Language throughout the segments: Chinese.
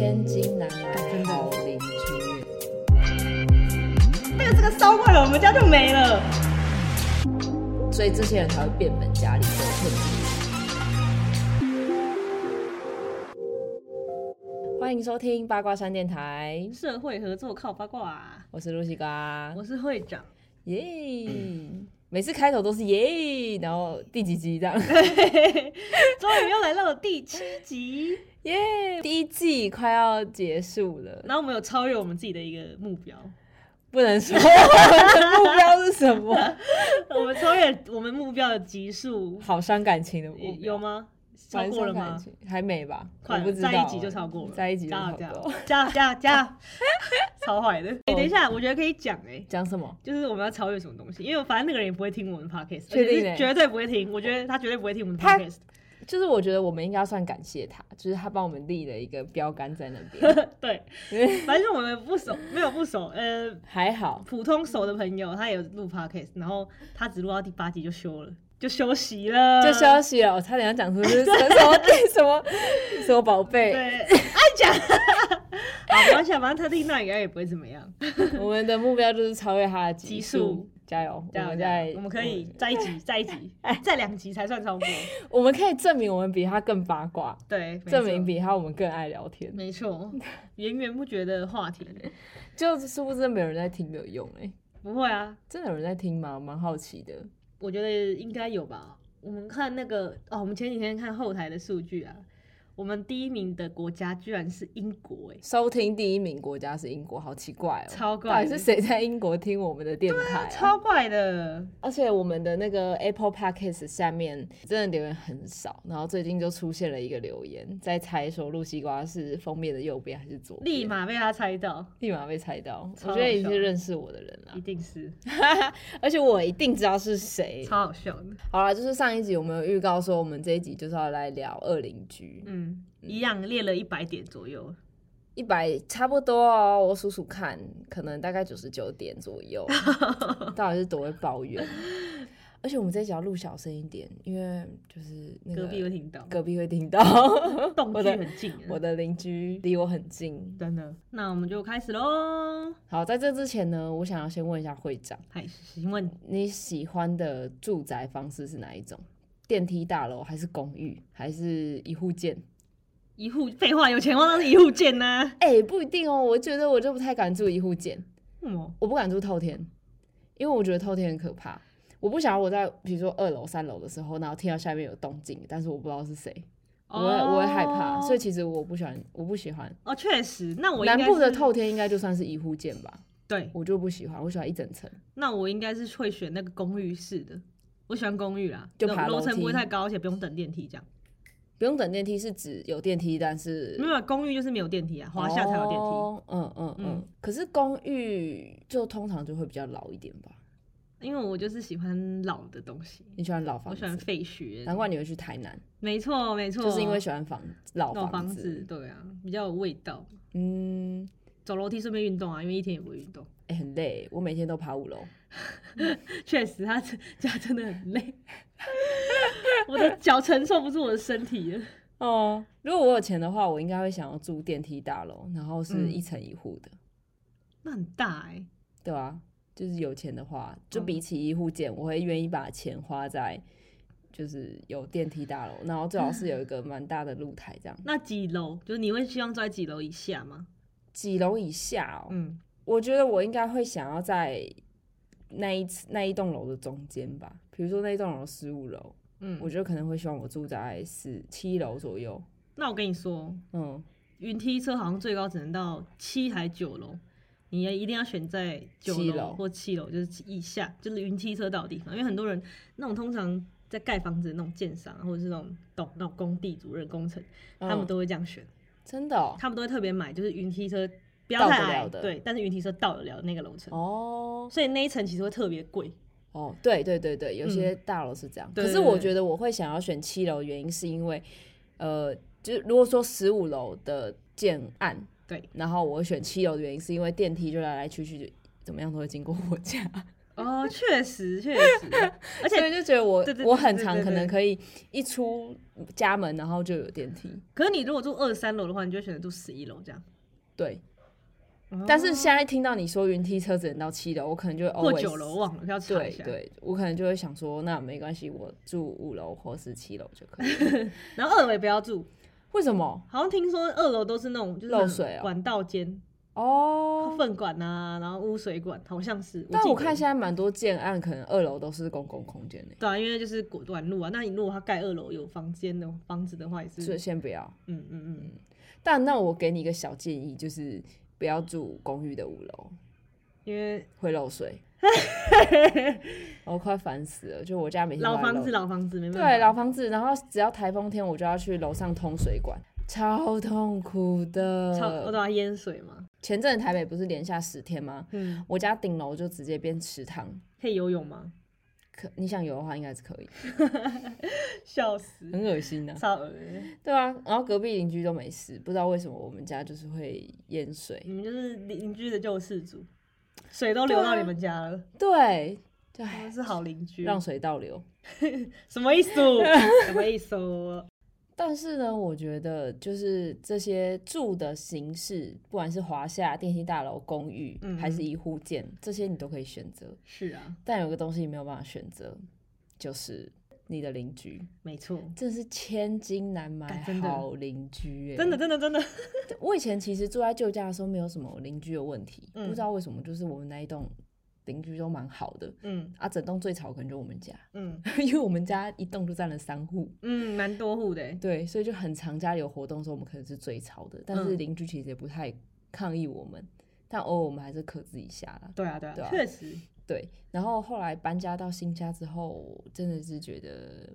千金难买真的好邻居。那个这个烧坏了，我们家就没了。所以这些人才会变本加厉的骗自己。欢迎收听八卦山电台，社会合作靠八卦，我是露西瓜，我是会长。耶！每次开头都是耶，然后第几集这样？终于又来到了第七集，耶！第一季快要结束了，然后我们有超越我们自己的一个目标，不能说 我们的目标是什么？我们超越我们目标的集数，好伤感情的目标有吗？超过了吗？还没吧？快了我不知道再一集就超过了在一集就加油加超过油。加油加油加油！超坏的。哎，等一下，我觉得可以讲哎。讲什么？就是我们要超越什么东西，因为反正那个人也不会听我们的 podcast，确定绝对不会听。我觉得他绝对不会听我们的 podcast。就是我觉得我们应该算感谢他，就是他帮我们立了一个标杆在那边，对，反正我们不熟，没有不熟，呃，还好。普通熟的朋友，他也有录 podcast，然后他只录到第八集就休了，就休息了，就休息了，我差点要讲出是 什么什么什么什么宝贝。对，爱讲，好，没关系啊，反正他听到应该也不会怎么样。我们的目标就是超越他的级数数，加油！加油！加油，我们可以再一集，再一集，再两集才算超过。我们可以证明我们比他更八卦，对，证明比他我们更爱聊天。没错，源源不绝的话题，就是殊不知没有人在听没有用哎、不会啊，真的有人在听吗？我蛮好奇的。我觉得应该有吧。我们看那个哦，我们前几天看后台的数据啊，我们第一名的国家居然是英国，哎，收听第一名国家是英国，好奇怪哦、到超怪的，底是谁在英国听我们的电台、啊？超怪的，而且我们的那个 Apple Podcast 下面真的留言很少，然后最近就出现了一个留言，在猜说露西瓜是封面的右边还是左边，立马被他猜到，立马被猜到。我觉得你好笑是认识我的人啦一，定是。而且我一定知道是谁。超好笑的，好了，就是上一集我们有预告说，我们这一集就是要来聊二邻居，嗯，一样列了一百点左右，一百差不多哦，我数数看，可能大概九十九点左右，到底是多会抱怨。而且我们这一集要录小声一点，因为就是那个隔壁会听到，隔壁会听到动距很近，我的邻居离我很近。真的。那我们就开始喽。好，在这之前呢，我想要先问一下会长，嗨，请问你喜欢的住宅方式是哪一种？电梯大楼还是公寓，还是一户建？一户废话，有钱话当然是一户建呐、哎、不一定哦，我觉得我就不太敢住一户建，嗯，我不敢住透天，因为我觉得透天很可怕。我不想要我在比如说二楼、三楼的时候，然后听到下面有动静，但是我不知道是谁，我会我会害怕，所以其实我不喜欢，我不喜欢。哦，确实，那我南部的是透天应该就算是一户建吧，对，我就不喜欢，我喜欢一整层。那我应该是会选那个公寓式的，我喜欢公寓啦，就楼层不会太高，而且不用等电梯这样。不用等电梯是指有电梯，但是没有公寓就是没有电梯啊，华夏才有电梯。哦嗯嗯嗯嗯。可是公寓就通常就会比较老一点吧？因为我就是喜欢老的东西，你喜欢老房我喜欢子？废墟。难怪你会去台南，没错没错，就是因为喜欢房老老房房子，对啊，比较有味道。嗯，走楼梯顺便运动啊，因为一天也不会运动。哎、很累，我每天都爬五楼。确实，他这家真的很累，我的脚承受不住我的身体了。哦，如果我有钱的话，我应该会想要住电梯大楼，然后是嗯一层一户的，那很大哎、对啊，就是有钱的话，就哦比起一户建，我会愿意把钱花在就是有电梯大楼，然后最好是有一个蛮大的露台这样。那几楼？就是你会希望住在几楼以下吗？几楼以下哦？嗯，我觉得我应该会想要在那一次那一栋楼的中间吧，比如说那一栋楼十五楼，嗯我觉得可能会希望我住在十七楼左右。那我跟你说，嗯，云梯车好像最高只能到七还九楼，你也一定要选在九七楼楼或七楼，就是以下，就是云梯车到的地方。因为很多人那种通常在盖房子的那种建商，或者是那种懂那种工地主任工程，他们嗯都会这样选，真的哦。他们都会特别买，就是云梯车不要到得太矮，了的对，但是云梯车到得了那个楼层，哦所以那一层其实会特别贵。哦，对对对对，有些大楼是这样。可是我觉得我会想要选七楼，原因是因为，呃，就是如果说十五楼的建案，对，然后我选七楼的原因是因为电梯就来来去去，怎么样都会经过我家。哦，确实确实，而且所以就觉得我我很常可能可以一出家门然后就有电梯，可是你如果住二三楼的话，你就选择住十一楼这样。对。但是哦现在听到你说云梯车只能到七楼，我可能就会或 always 九楼忘了要查一下。对对，我可能就会想说，那没关系，我住五楼或是七楼就可以。然后二楼也不要住，为什么？好像听说二楼都是那种就是漏水哦管道间、哦，粪管啊，然后污水管，好像是。但我看现在蛮多建案，可能二楼都是公共空间呢，对啊，因为就是管管路啊。那你如果他盖二楼有房间的房子的话，也是所以先不要。嗯嗯嗯，但那我给你一个小建议，就是不要住公寓的五楼，因为会漏水。我快烦死了，就我家每天老房子老房子没办法。对老房子，然后只要台风天，我就要去楼上通水管，超痛苦的。超我都要淹水嘛。前阵子台北不是连下十天吗？嗯，我家顶楼就直接变池塘。可以游泳吗？可你想游的话，应该是可以，笑死，很恶心的、超恶心。对啊，然后隔壁邻居都没事，不知道为什么我们家就是会淹水。你们就是邻居的救世主，水都流到你们家了，对，对，是好邻居。让水倒流。什么意思？什么意思？但是呢，我觉得就是这些住的形式，不管是华夏电梯大楼、公寓，嗯还是一户建，这些你都可以选择。是啊，但有个东西你没有办法选择，就是你的邻居，没错，真的是千金难买好邻居、欸。真的，真的，真的。我以前其实住在旧家的时候，没有什么邻居的问题，嗯不知道为什么，就是我们那一栋邻居都蛮好的嗯啊。整栋最吵可能就我们家，嗯 因为我们家一栋就占了三户，嗯，蛮多户的欸。对，所以就很常家里有活动的时候，我们可能是最吵的，但是嗯邻居其实也不太抗议我们，但偶尔我们还是克制一下啦。对啊，对啊，对啊确实。对，然后后来搬家到新家之后，真的是觉得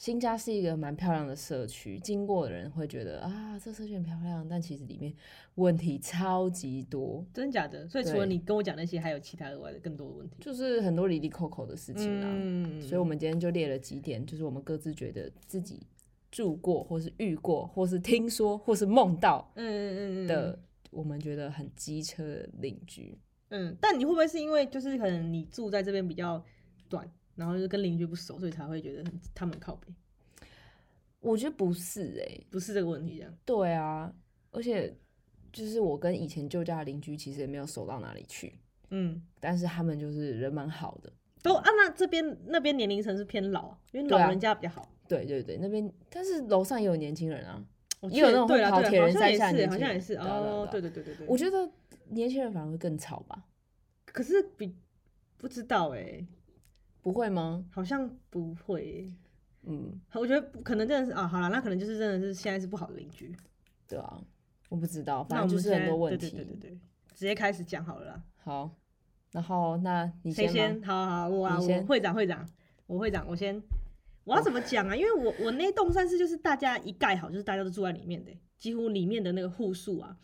新家是一个蛮漂亮的社区，经过的人会觉得啊，这社区很漂亮，但其实里面问题超级多，真的假的？所以除了你跟我讲那些，还有其他额外的更多的问题。就是很多离离扣扣的事情啊。嗯所以我们今天就列了几点，就是我们各自觉得自己住过，或是遇过，或是听说，或是梦到嗯嗯嗯嗯的，我们觉得很机车的邻居。嗯，但你会不会是因为就是可能你住在这边比较短，然后就是跟邻居不熟，所以才会觉得很他们靠北？我觉得不是哎、不是这个问题，这样。对啊，而且就是我跟以前旧家的邻居其实也没有熟到哪里去，嗯，但是他们就是人蛮好的。都啊，那这边那边年龄层是偏老，因为老人家比较好。对对对，那边但是楼上也有年轻人啊。哦也有那种会跑铁人对啦好像也是，三项的年好像也是哦，对对对对对对。我觉得年轻人反而会更吵吧？可是比不知道哎，不会吗？好像不会欸。嗯，我觉得可能真的是啊，好了，那可能就是真的是现在是不好的邻居。对啊，我不知道，反正就是很多问题。对对对对对，直接开始讲好了啦。好，然后那你谁先？好好好，我啊，我会长会长，我会长，我先。我要怎么讲啊？因为我我那栋算是就是大家一盖好，就是大家都住在里面的，几乎里面的那个户数啊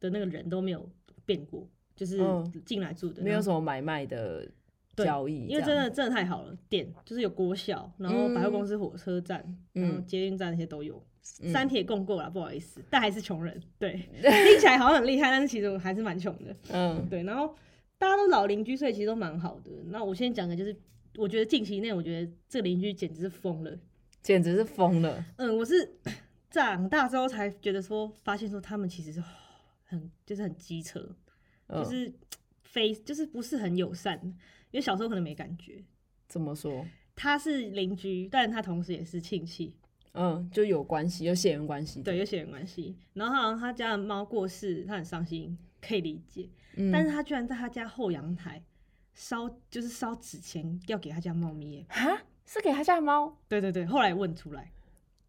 的那个人都没有变过，就是嗯进来住的，没有什么买卖的对交易，因为真的真的太好了，店就是有国小，然后百货公司、火车站，然后嗯捷运站那些都有，嗯三铁共构啦，不好意思，但还是穷人，对，听起来好像很厉害，但是其实我还是蛮穷的。嗯对，然后大家都老邻居，所以其实都蛮好的。那我先讲的就是，我觉得近期内，我觉得这个邻居简直是疯了。简直是疯了。嗯，我是 长大之后才觉得说，发现说他们其实是很就是很机车，嗯就是 非就是不是很友善，因为小时候可能没感觉。怎么说？他是邻居，但他同时也是亲戚，嗯，就有关系，有血缘关系。对，有血缘关系。然后他好像他家的猫过世，他很伤心，可以理解。嗯，但是他居然在他家后阳台烧，就是烧纸钱要给他家猫咪耶。哈，是给他家的猫对对对，后来问出来，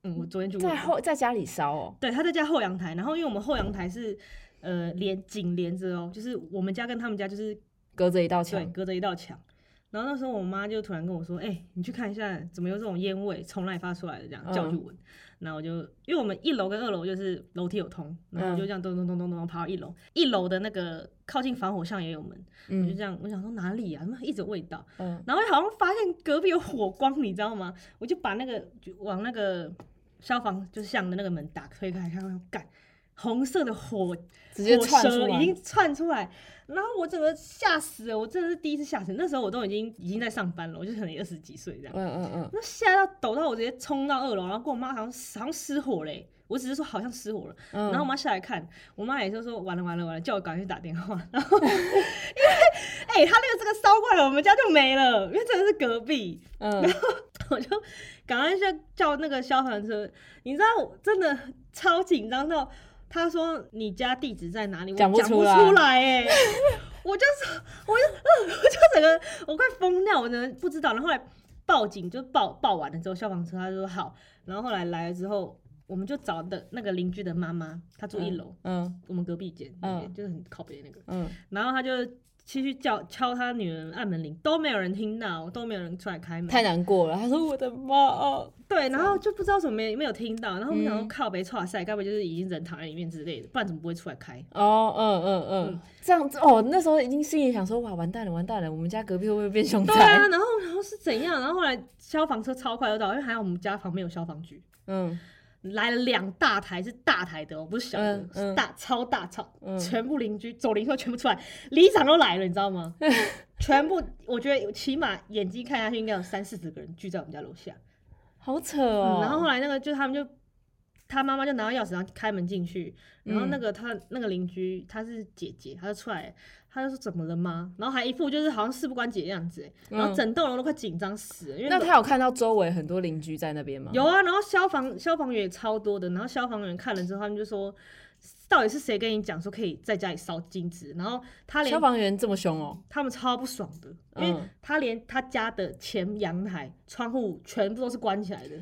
嗯，我昨天就问在了后在家里烧哦。对，他在家后阳台，然后因为我们后阳台是呃连紧连着哦，就是我们家跟他们家就是隔着一道墙对，隔着一道墙。然后那时候我妈就突然跟我说：“哎、你去看一下，怎么有这种烟味从哪里发出来的？”这样叫我去嗯闻。然后我就因为我们一楼跟二楼就是楼梯有通，然后我就嗯这样咚咚咚咚咚爬到一楼。一楼的那个靠近防火巷也有门，我就嗯这样，我想说哪里啊？那一直有味道。嗯然后好像发现隔壁有火光，你知道吗？我就把那个就往那个消防就是巷的那个门打推开，看看干，红色的火直接火窜出来，已经窜出来，然后我整个吓死了，我真的是第一次吓死。那时候我都已经已经在上班了，我就可能二十几岁这样，嗯嗯嗯，那吓到抖到我直接冲到二楼，然后跟我妈好像好像失火嘞。我只是说好像失火了，嗯然后我妈下来看，我妈也就说完了完了完了，叫我赶快去打电话。然 后因为哎、他那个这个烧过来，我们家就没了，因为真的是隔壁。嗯，我就赶快去叫那个消防车。你知道我真的超紧张到，他说你家地址在哪里，我讲讲不不出来哎、我就说，我就，呃 我就整个我快疯掉，我真的不知道。然后后来报警，就报报完了之后，消防车他就说好，然后后来来了之后。我们就找的那个邻居的妈妈，她住一楼，嗯我们隔壁间，嗯。就是很靠边那个。嗯，然后他就继续叫敲他女儿按门铃，都没有人听到，都没有人出来开门。太难过了。他说我的妈哦，对，然后就不知道怎么没没有听到，然后我们想说嗯靠北错赛，该不会就是已经人躺在里面之类的，不然怎么不会出来开？哦，嗯嗯嗯，这样子哦，那时候已经心里想说哇，完蛋了，完蛋了，我们家隔壁会不会变凶对啊，然后然后是怎样？然后后来消防车超快就到，因为还好我们家旁边有消防局，嗯来了两大台，是大台的哦，不是小的，嗯嗯是大超大超，嗯全部邻居走邻居全部出来，里长都来了，你知道吗？全部我觉得起码眼睛看下去应该有三四十个人聚在我们家楼下。好扯哦。嗯，然后后来那个就他们就他妈妈就拿到钥匙，然后开门进去，然后那嗯个他那个邻居她是姐姐，她就出来，她就说怎么了吗？然后还一副就是好像事不关己的样子，欸然后嗯整栋楼都快紧张死了，因为那他有看到周围很多邻居在那边吗？有啊，然后消防消防员也超多的，然后消防员看了之后，他们就说。到底是谁跟你讲说可以在家里烧金纸？然后他连消防员这么凶哦。他们超不爽的，因为嗯他连他家的前阳台窗户全部都是关起来的，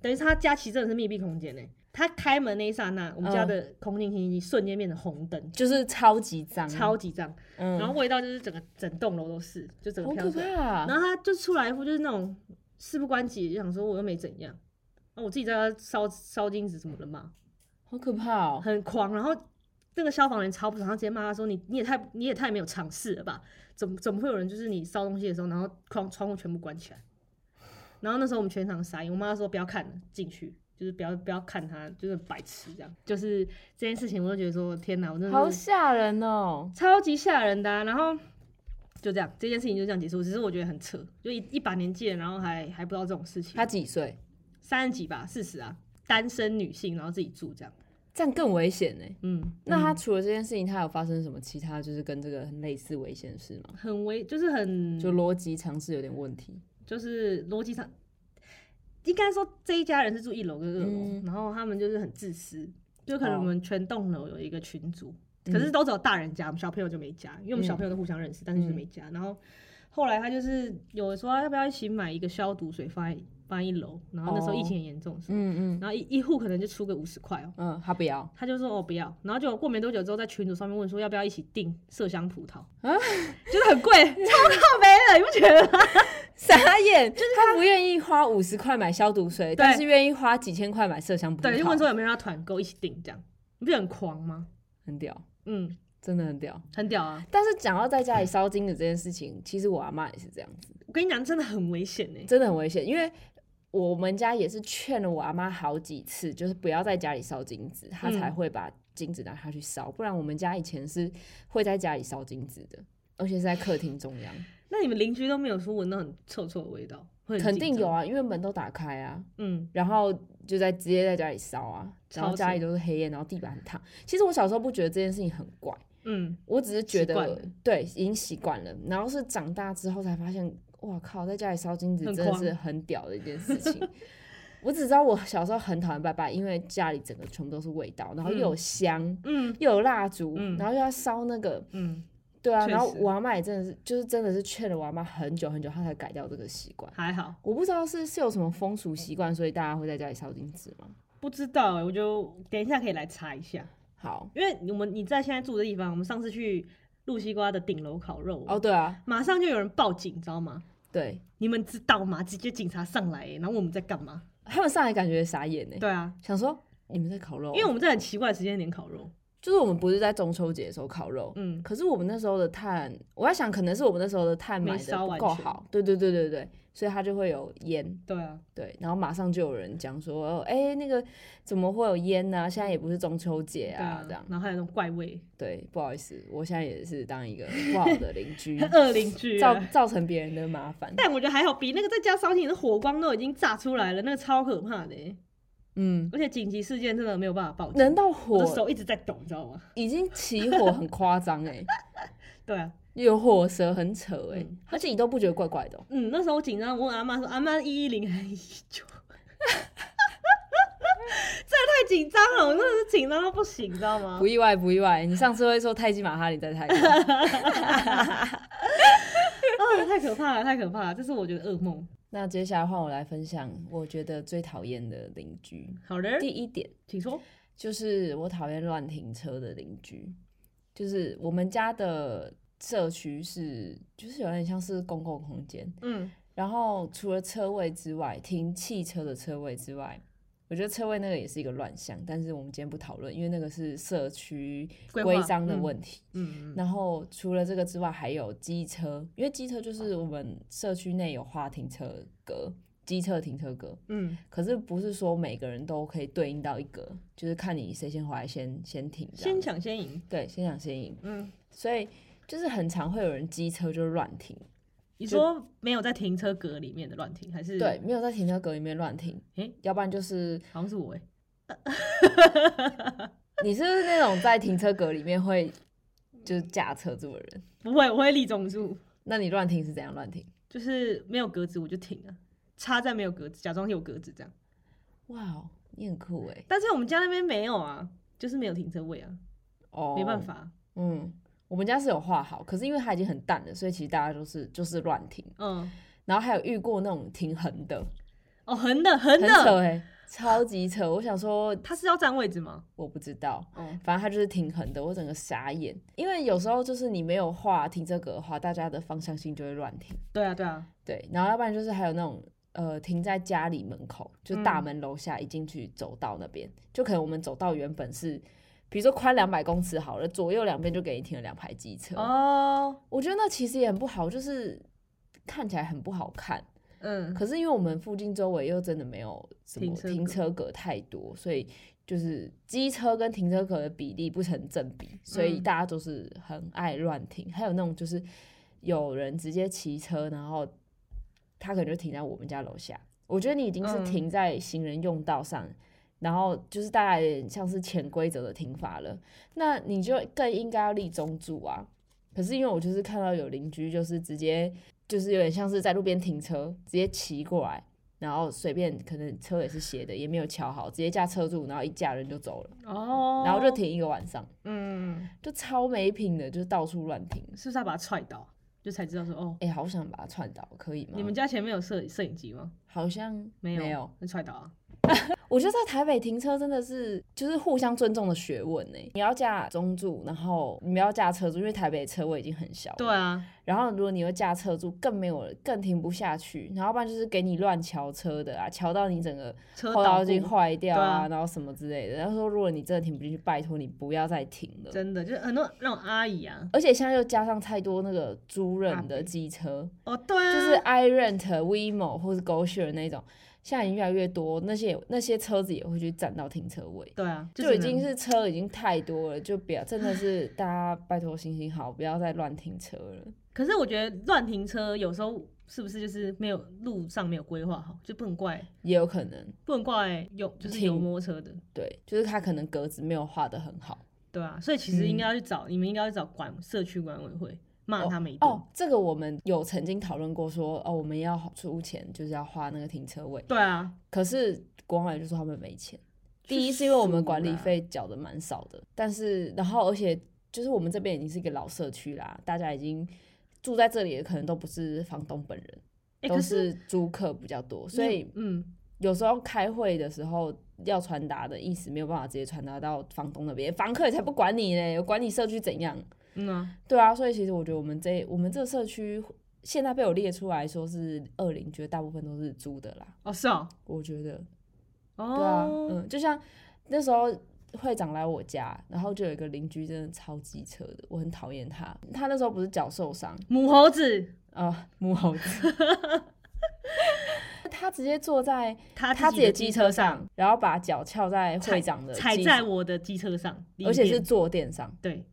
等于是他家其实真的是密闭空间呢。他开门那一刹那，我们家嗯的空净清新机瞬间变成红灯，就是超级脏，超级脏，嗯，然后味道就是整个整栋楼都是，就整个飘出来。怕。然后他就出来一副就是那种事不关己，就想说我又没怎样，啊，我自己在家烧烧金子怎么了嘛，好可怕哦。很狂。然后那个消防员超不爽，他直接骂他说：“你你也太你也太没有尝试了吧？怎么怎么会有人就是你烧东西的时候，然后窗窗户全部关起来？”然后那时候我们全场傻眼，我妈说不要看了，进去就是不要不要看他，就是白痴这样。就是这件事情，我就觉得说天哪，我真的好吓人哦。超级吓人的啊、然后就这样，这件事情就这样结束。只是我觉得很扯，就一一把年纪了，然后还还不知道这种事情。他几岁？三十几吧，四十啊，单身女性，然后自己住这样。这样更危险呢。嗯，那他嗯除了这件事情，他有发生什么其他就是跟这个很类似危险的事吗？很危，就是很就逻辑常识有点问题。就是逻辑上，应该说这一家人是住一楼跟二楼，嗯。然后他们就是很自私，就可能哦。我们全栋楼有一个群组，嗯。可是都只有大人加，我们小朋友就没加，因为我们小朋友都互相认识，但是就是没加。然后后来他就是有说要不要一起买一个消毒水放在放在一楼，然后那时候疫情很严重的时候，嗯嗯。然后一一户可能就出个五十块哦。嗯，他不要。他就说哦不要，然后就过没多久之后，在群组上面问说要不要一起订麝香葡萄，啊？就得很贵，超靠北的，你不觉得吗？傻眼，就是他不愿意花五十块买消毒水，但是愿意花几千块买麝香葡萄。对，就问说有没有人要团购一起订这样，你不是很狂吗？很屌，嗯，真的很屌。很屌啊！但是讲到在家里烧金子这件事情，其实我阿妈也是这样子，我跟你讲，真的很危险呢。真的很危险，因为。我们家也是劝了我阿妈好几次，就是不要在家里烧金子，她才嗯会把金子拿下去烧。不然我们家以前是会在家里烧金子的，而且是在客厅中央。那你们邻居都没有说闻到很臭臭的味道？会肯。定有啊，因为门都打开啊，嗯，然后就在直接在家里烧啊，然后家里都是黑烟，然后地板很烫。其实我小时候不觉得这件事情很怪，嗯，我只是觉得对已经习惯了，然后是长大之后才发现，哇靠，在家里烧金子真的是很屌的一件事情。我只知道我小时候很讨厌拜拜，因为家里整个全部都是味道，然后又有香，嗯又有蜡烛，嗯然后又要烧那个，嗯，对啊，然后我阿妈也真的是，就是真的是劝了我阿妈很久很久，她才改掉这个习惯。还好，我不知道是是有什么风俗习惯，所以大家会在家里烧金纸吗？不知道哎，我就等一下可以来查一下，好，因为我们你在现在住的地方，我们上次去露西瓜的顶楼烤肉，哦，对啊，马上就有人报警，你知道吗？对你们知道吗？直接警察上来欸，然后我们在干嘛？他们上来感觉傻眼呢，对啊，想说你们在烤肉，因为我们在很奇怪的时间点烤肉，就是我们不是在中秋节的时候烤肉，嗯，可是我们那时候的炭，我在想可能是我们那时候的炭没买的不烧够好，对对对对对，所以它就会有烟。对啊，对，然后马上就有人讲说，哎、那个怎么会有烟呢、现在也不是中秋节对啊，这样。然后还有那种怪味，对，不好意思，我现在也是当一个不好的邻居，恶邻居造啊。造成别人的麻烦。但我觉得还好，比那个在家烧你的火光都已经炸出来了，那个超可怕的欸。嗯，而且紧急事件真的没有办法报警，能到我的火手一直在抖，你知道吗？已经起火很夸张哎，对啊，有火舌很扯哎、嗯而且你都不觉得怪怪的哦、嗯，那时候我紧张，我问阿妈说：“阿妈一一零还是一九？” 这太紧张了，我真的是紧张到不行，你知道吗不？意外不意外。你上次会说泰姬玛哈里在泰国，啊，太可怕了，太可怕了，这是我觉得噩梦。那接下来换我来分享，我觉得最讨厌的邻居。好的，第一点请说。就是我讨厌乱停车的邻居，就是我们家的社区是，就是有点像是公共空间，嗯，然后除了车位之外，停汽车的车位之外，我觉得车位那个也是一个乱象，但是我们今天不讨论，因为那个是社区规章的问题。嗯嗯然后除了这个之外，还有机车，因为机车就是我们社区内有划停车格，机车停车格，嗯，可是不是说每个人都可以对应到一格，就是看你谁先回来先先停先子，抢先赢。对，先抢先赢，嗯，所以就是很常会有人机车就乱停，你说没有在停车格里面的乱停，还是对，？没有在停车格里面乱停，诶要不然就是好像是我哎、你是不是那种在停车格里面会就是驾车住的人？不会，我会立中柱，那你乱停是怎样乱停？就是没有格子我就停啊，插在没有格子，假装有格子这样。哇哦，你很酷哎！但是我们家那边没有啊，就是没有停车位啊，哦，没办，法。嗯，我们家是有画好，可是因为它已经很淡了，所以其实大家都是就是乱停，嗯，然后还有遇过那种停横的，哦，横的横的。很扯超级扯。我想说，他是要占位置吗？我不知道，嗯，反正它就是停横的，我整个傻眼，因为有时候就是你没有画停车格的话，大家的方向性就会乱停。对啊，对啊，对，然后要不然就是还有那种呃停在家里门口，就大嗯。门楼下一进去走道那边，就可能我们走道原本是比如说宽两百公尺好了，左右两边就给你停了两排机车。哦，我觉得那其实也很不好，就是看起来很不好看。嗯，可是因为我们附近周围又真的没有什么停车格太多，所以就是机车跟停车格的比例不成正比，所以嗯大家都是很爱乱停。还有那种就是有人直接骑车，然后他可能就停在我们家楼下。我觉得你已经是嗯停在行人用道上，然后就是大概有点像是潜规则的停法了，那你就更应该要立中柱啊。可是因为我就是看到有邻居就是直接就是有点像是在路边停车，直接骑过来，然后随便可能车也是斜的，也没有瞧好，直接架车柱，然后一架人就走了，哦，然后就，停一个晚上，嗯，就超没品的，就是到处乱停。是不是要把他踹倒，就才知道说哦，哎、好想把他踹倒，可以吗？你们家前面有摄摄影机吗？好像没有，没有。那踹倒啊，我觉得在台北停车真的是就是互相尊重的学问呢。你要架中柱，然后你不要架车柱，因为台北车位已经很小了。对啊，然后如果你又架车柱，更没有更停不下去，然后不然就是给你乱桥车的啊，桥到你整个车后倒过照镜坏掉啊，啊然后什么之类的。然后说如果你真的停不进去，拜托你不要再停了。真的就是很多那种阿姨啊，而且现在又加上太多那个租人的伯机车，哦，对啊，就是 iRent、WeMo 或是 GoShare 那种，现在已经越来越多，那些那些车子也会去占到停车位。对啊，就已经是车已经太多了，就不要真的是大家拜托行行好，不要再乱停车了。可是我觉得乱停车有时候是不是就是没有路上没有规划好，就不能怪也有可能，不能怪有就是有摩托车的，对，就是他可能格子没有画的很好。对啊，所以其实应嗯该要去找、你们应该要去找管社区管委会骂他们一顿。哦，这个我们有曾经讨论过说，哦，我们要出钱，就是要花那个停车位。对啊，可是国外就说他们没钱。第一是因为我们管理啦费缴的蛮少的，但是然后而且就是我们这边已经是一个老社区啦，大家已经住在这里的，可能都不是房东本人，哎、都是是租客比较多，所以嗯，有时候开会的时候要传达的意思没有办法直接传达到房东那边，房客也才不管你嘞，管你社区怎样？嗯啊，对啊，所以其实我觉得我们这我们这个社区现在被我列出来说是二邻，觉得大部分都是租的啦。哦是哦，我觉得，哦，对啊，嗯，就像那时候会长来我家，然后就有一个邻居真的超机车的，我很讨厌他。他那时候不是脚受伤。母猴子，啊，母猴子，他直接坐在他他自己的机机车上，然后把脚翘在会长的踩机在我的机车上，而且是坐垫上，对，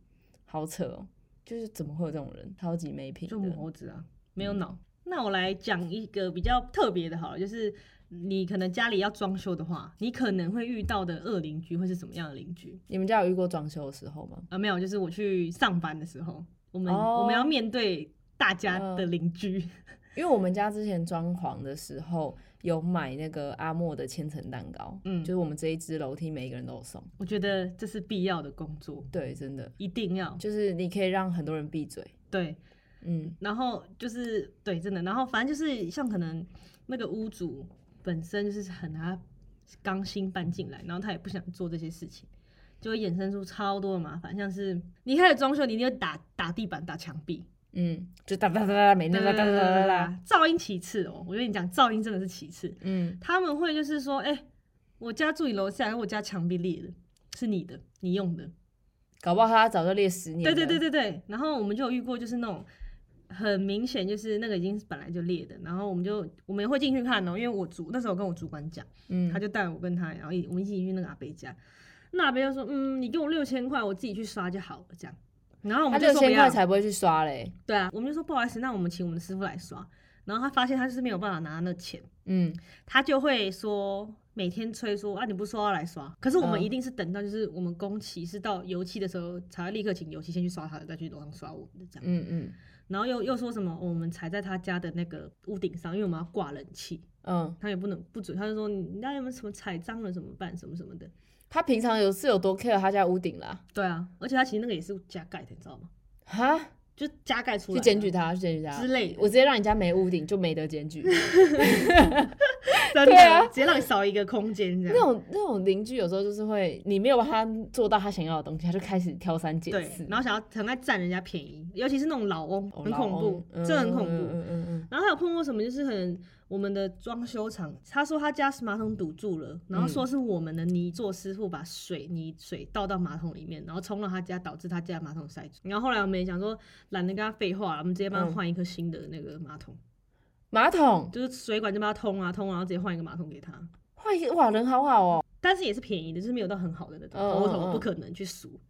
好扯哦！就是怎么会有这种人，超级没品就母的。猴子啊，没有脑。那我来讲一个比较特别的，好了，就是你可能家里要装修的话，你可能会遇到的恶邻居会是什么样的邻居？你们家有遇过装修的时候吗？啊，没有，就是我去上班的时候，我们、哦我们要面对大家的邻居。因为我们家之前装潢的时候有买那个阿莫的千层蛋糕，嗯就是我们这一支楼梯每一个人都有送。我觉得这是必要的工作，对，真的一定要就是你可以让很多人闭嘴。对。嗯，然后就是对，真的，然后反正就是像可能那个屋主本身就是很他刚新搬进来，然后他也不想做这些事情，就会衍生出超多的麻烦，像是你开始装修，你一定要打打地板、打墙壁，嗯，就哒哒哒哒，每天哒哒哒哒哒哒。噪音其次哦，我跟你讲，噪音真的是其次，嗯，他们会就是说，哎、我家住你楼下，我家墙壁裂了，是你的，你用的，搞不好他早就裂十年。对对对。对对，然后我们就有遇过，就是那种很明显就是那个已经本来就裂的，然后我们就我们也会进去看哦、因为我主那时候我跟我主管讲，嗯他就带我跟他，然后一我们一起去那个阿伯家，那阿伯就说，嗯，你给我六千块，我自己去刷就好了，这样。然后我们就说不要块才不会去刷嘞。对啊，我们就说不好意思，那我们请我们的师傅来刷。然后他发现他就是没有办法拿那钱，嗯，他就会说每天催说啊你不说要来刷，可是我们嗯一定是等到就是我们工期是到油漆的时候才会立刻请油漆先去刷他的，再去楼上刷我们的这样。嗯嗯然后又又说什么、哦我们踩在他家的那个屋顶上，因为我们要挂冷气，嗯，他也不能不准，他就说你那有没有什么踩脏了怎么办什么什么的。他平常有是有多 care 他家屋顶啦？对啊，而且他其实那个也是加盖的，你知道吗？哈，就加盖出来去的检举他，去检举他之。类的，我直接让你家没屋顶，就没得检举。真的直接让你少一个空间这样。那种那种邻居有时候就是会，你没有帮他做到他想要的东西，他就开始挑三拣四，，然后想要很爱占人家便宜，尤其是那种老翁，哦很恐怖，这很恐嗯怖。嗯嗯嗯然后还有碰过什么，就是很我们的装修厂，他说他家是马桶堵住了，然后说是我们的泥做师傅把水泥水倒到马桶里面，然后冲到他家，导致他家马桶塞住。然后后来我们也想说懒得跟他废话了，我们直接帮他嗯换一颗新的那个马桶，马桶就是水管就把它通啊通啊，然后直接换一个马桶给他。换一个哇，人好好哦，但是也是便宜的，就是没有到很好的那种，我头嗯嗯头不可能去数。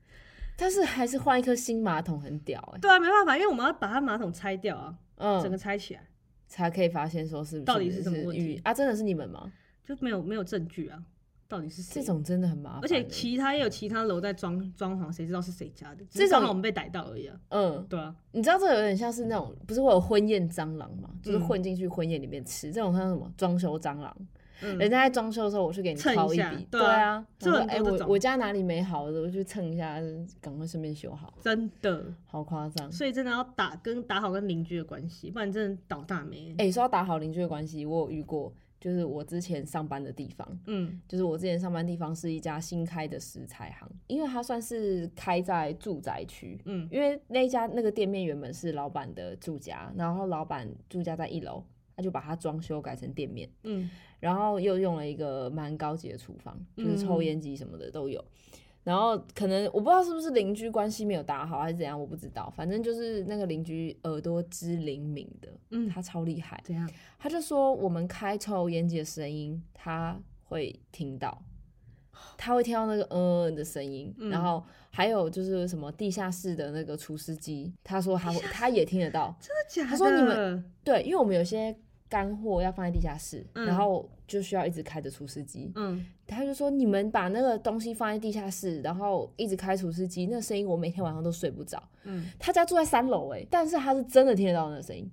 但是还是换一颗新马桶很屌哎、对啊，没办法，因为我们要把它马桶拆掉啊，整个嗯，拆起来，才可以发现说是到底是是什么问题啊？真的是你们吗？就没有没有证据啊，到底是谁这？种真的很麻烦欸、而且其他也有其他楼在装装潢，谁知道是谁家的？只这种我们被逮到而已啊。嗯，对啊，你知道这有点像是那种不是会有婚宴蟑螂吗？就是嗯混进去婚宴里面吃，这种像什么装修蟑螂？嗯，人家在装修的时候，我去给你掏笔，下对对啊啊，这很多这种我我家哪里没好的，我去蹭一下，赶快顺便修好，真的，好夸张。所以真的要打跟打好跟邻居的关系，不然真的倒大霉。哎、说到打好邻居的关系，我有遇过，就是我之前上班的地方，嗯。就是我之前上班地方是一家新开的食材行，因为它算是开在住宅区，嗯。因为那家那个店面原本是老板的住家，然后老板住家在一楼，他就把它装修改成店面，嗯。然后又用了一个蛮高级的厨房，就是抽烟机什么的都有。然后可能我不知道是不是邻居关系没有打好还是怎样，我不知道。反正就是那个邻居耳朵之灵敏的，嗯，他超厉害。怎样？他就说我们开抽油烟机的声音，他会听到，他会听到那个嗯嗯的声音，嗯然后还有就是什么地下室的那个除湿机，他说他会他也听得到。真的假的？他说你们对，因为我们有些干货要放在地下室，嗯。然后就需要一直开着除湿机。嗯，他就说你们把那个东西放在地下室，然后一直开除湿机，那声音我每天晚上都睡不着。嗯，他家住在三楼诶，但是他是真的听得到那个声音，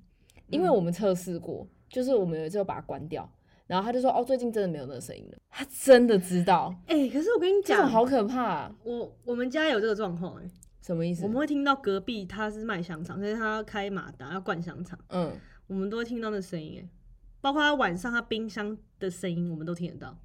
因为我们测试过，就是我们有一次有把它关掉，然后他就说哦，最近真的没有那个声音了，他真的知道，哎、可是我跟你讲，好可怕、啊，我我们家有这个状况哎，什么意思？我？们会听到隔壁他是卖香肠，所以他要开马达要灌香肠，嗯，我们都会听到那声音哎，包括他晚上他冰箱的声音，我们都听得到。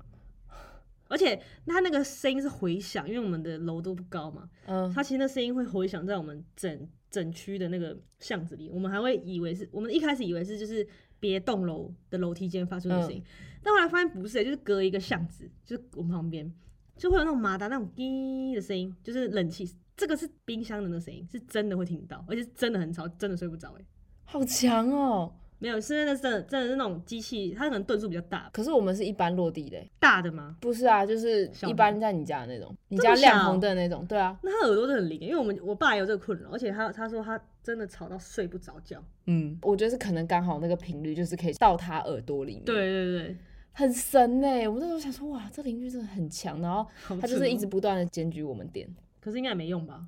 而且他那个声音是回响，因为我们的楼都不高嘛，嗯。它其实那声音会回响在我们整整区的那个巷子里，我们还会以为是我们一开始以为是就是别栋楼的楼梯间发出的声音，但后来发现不是、就是隔一个巷子，就是我们旁边就会有那种马达那种滴的声音，就是冷气，这个是冰箱的那个声音，是真的会听到，而且是真的很吵，真的睡不着哎、好强哦，没有，是因为那真的真的是那种机器，它可能吨数比较大，可是我们是一般落地的欸、大的吗？不是啊，就是一般在你家的那种，你家亮小红灯的那种，对啊，那他耳朵真的很灵，因为我们我爸也有这个困扰，而且他他说他真的吵到睡不着觉。嗯，我觉得是可能刚好那个频率就是可以到他耳朵里面，对，对对，很神呢、我那时候想说，哇，这邻居真的很强，然后好他就是一直不断的检举我们店，可是应该也没用吧，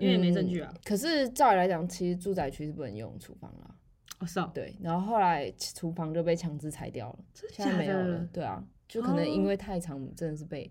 因为也没证据啊。可是照理来讲，其实住宅区是不能用厨房啦，我操，对，然后后来厨房就被强制拆掉了，现在没有了，对啊，就可能因哦为太长，真的是被，